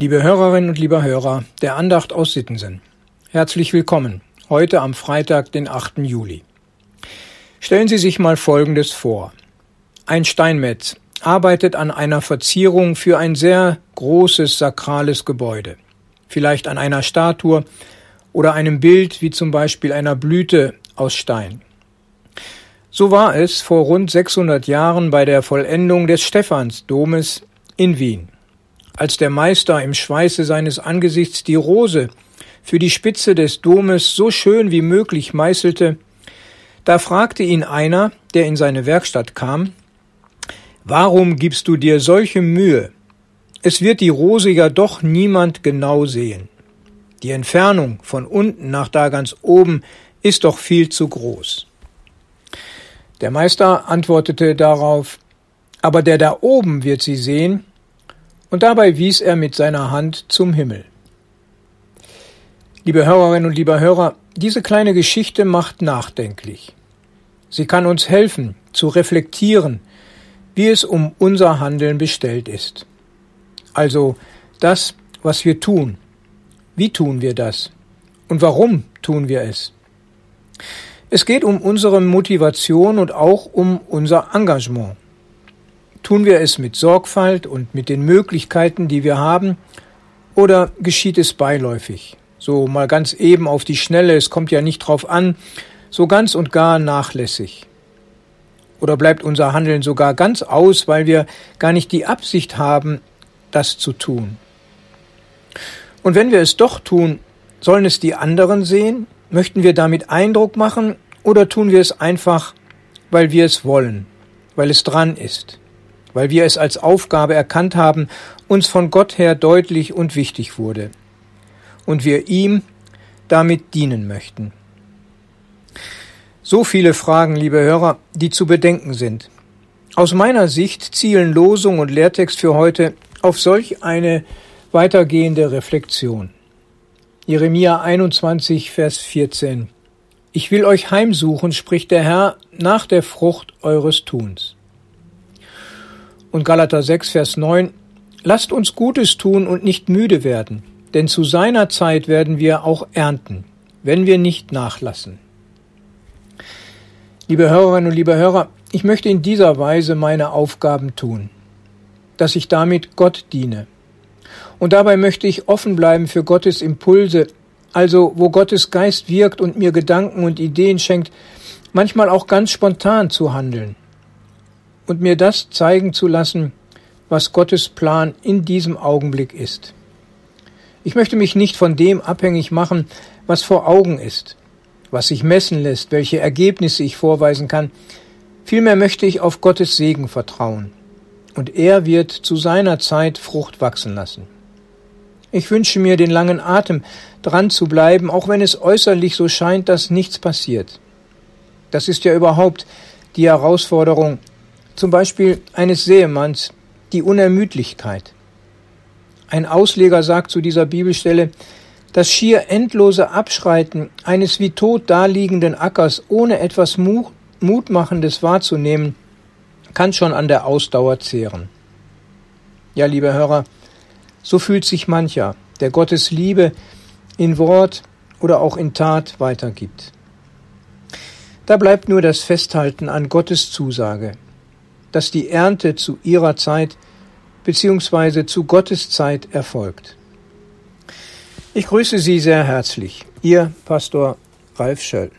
Liebe Hörerinnen und lieber Hörer der Andacht aus Sittensen, herzlich willkommen heute am Freitag, den 8. Juli. Stellen Sie sich mal Folgendes vor. Ein Steinmetz arbeitet an einer Verzierung für ein sehr großes sakrales Gebäude, vielleicht an einer Statue oder einem Bild wie zum Beispiel einer Blüte aus Stein. So war es vor rund 600 Jahren bei der Vollendung des Stephansdomes in Wien als der Meister im Schweiße seines Angesichts die Rose für die Spitze des Domes so schön wie möglich meißelte, da fragte ihn einer, der in seine Werkstatt kam, Warum gibst du dir solche Mühe? Es wird die Rose ja doch niemand genau sehen. Die Entfernung von unten nach da ganz oben ist doch viel zu groß. Der Meister antwortete darauf, aber der da oben wird sie sehen, und dabei wies er mit seiner Hand zum Himmel. Liebe Hörerinnen und lieber Hörer, diese kleine Geschichte macht nachdenklich. Sie kann uns helfen, zu reflektieren, wie es um unser Handeln bestellt ist. Also das, was wir tun. Wie tun wir das? Und warum tun wir es? Es geht um unsere Motivation und auch um unser Engagement. Tun wir es mit Sorgfalt und mit den Möglichkeiten, die wir haben, oder geschieht es beiläufig? So mal ganz eben auf die Schnelle, es kommt ja nicht drauf an, so ganz und gar nachlässig. Oder bleibt unser Handeln sogar ganz aus, weil wir gar nicht die Absicht haben, das zu tun? Und wenn wir es doch tun, sollen es die anderen sehen? Möchten wir damit Eindruck machen oder tun wir es einfach, weil wir es wollen, weil es dran ist? Weil wir es als Aufgabe erkannt haben, uns von Gott her deutlich und wichtig wurde und wir ihm damit dienen möchten. So viele Fragen, liebe Hörer, die zu bedenken sind. Aus meiner Sicht zielen Losung und Lehrtext für heute auf solch eine weitergehende Reflexion. Jeremia 21, Vers 14. Ich will euch heimsuchen, spricht der Herr, nach der Frucht eures Tuns und Galater 6, Vers 9, Lasst uns Gutes tun und nicht müde werden, denn zu seiner Zeit werden wir auch ernten, wenn wir nicht nachlassen. Liebe Hörerinnen und liebe Hörer, ich möchte in dieser Weise meine Aufgaben tun, dass ich damit Gott diene. Und dabei möchte ich offen bleiben für Gottes Impulse, also wo Gottes Geist wirkt und mir Gedanken und Ideen schenkt, manchmal auch ganz spontan zu handeln und mir das zeigen zu lassen, was Gottes Plan in diesem Augenblick ist. Ich möchte mich nicht von dem abhängig machen, was vor Augen ist, was sich messen lässt, welche Ergebnisse ich vorweisen kann. Vielmehr möchte ich auf Gottes Segen vertrauen. Und er wird zu seiner Zeit Frucht wachsen lassen. Ich wünsche mir den langen Atem, dran zu bleiben, auch wenn es äußerlich so scheint, dass nichts passiert. Das ist ja überhaupt die Herausforderung, zum Beispiel eines Seemanns die Unermüdlichkeit. Ein Ausleger sagt zu dieser Bibelstelle, das schier endlose Abschreiten eines wie tot daliegenden Ackers ohne etwas Mutmachendes wahrzunehmen, kann schon an der Ausdauer zehren. Ja, liebe Hörer, so fühlt sich mancher, der Gottes Liebe in Wort oder auch in Tat weitergibt. Da bleibt nur das Festhalten an Gottes Zusage, dass die Ernte zu ihrer Zeit bzw. zu Gottes Zeit erfolgt. Ich grüße Sie sehr herzlich, Ihr Pastor Ralf Schöll.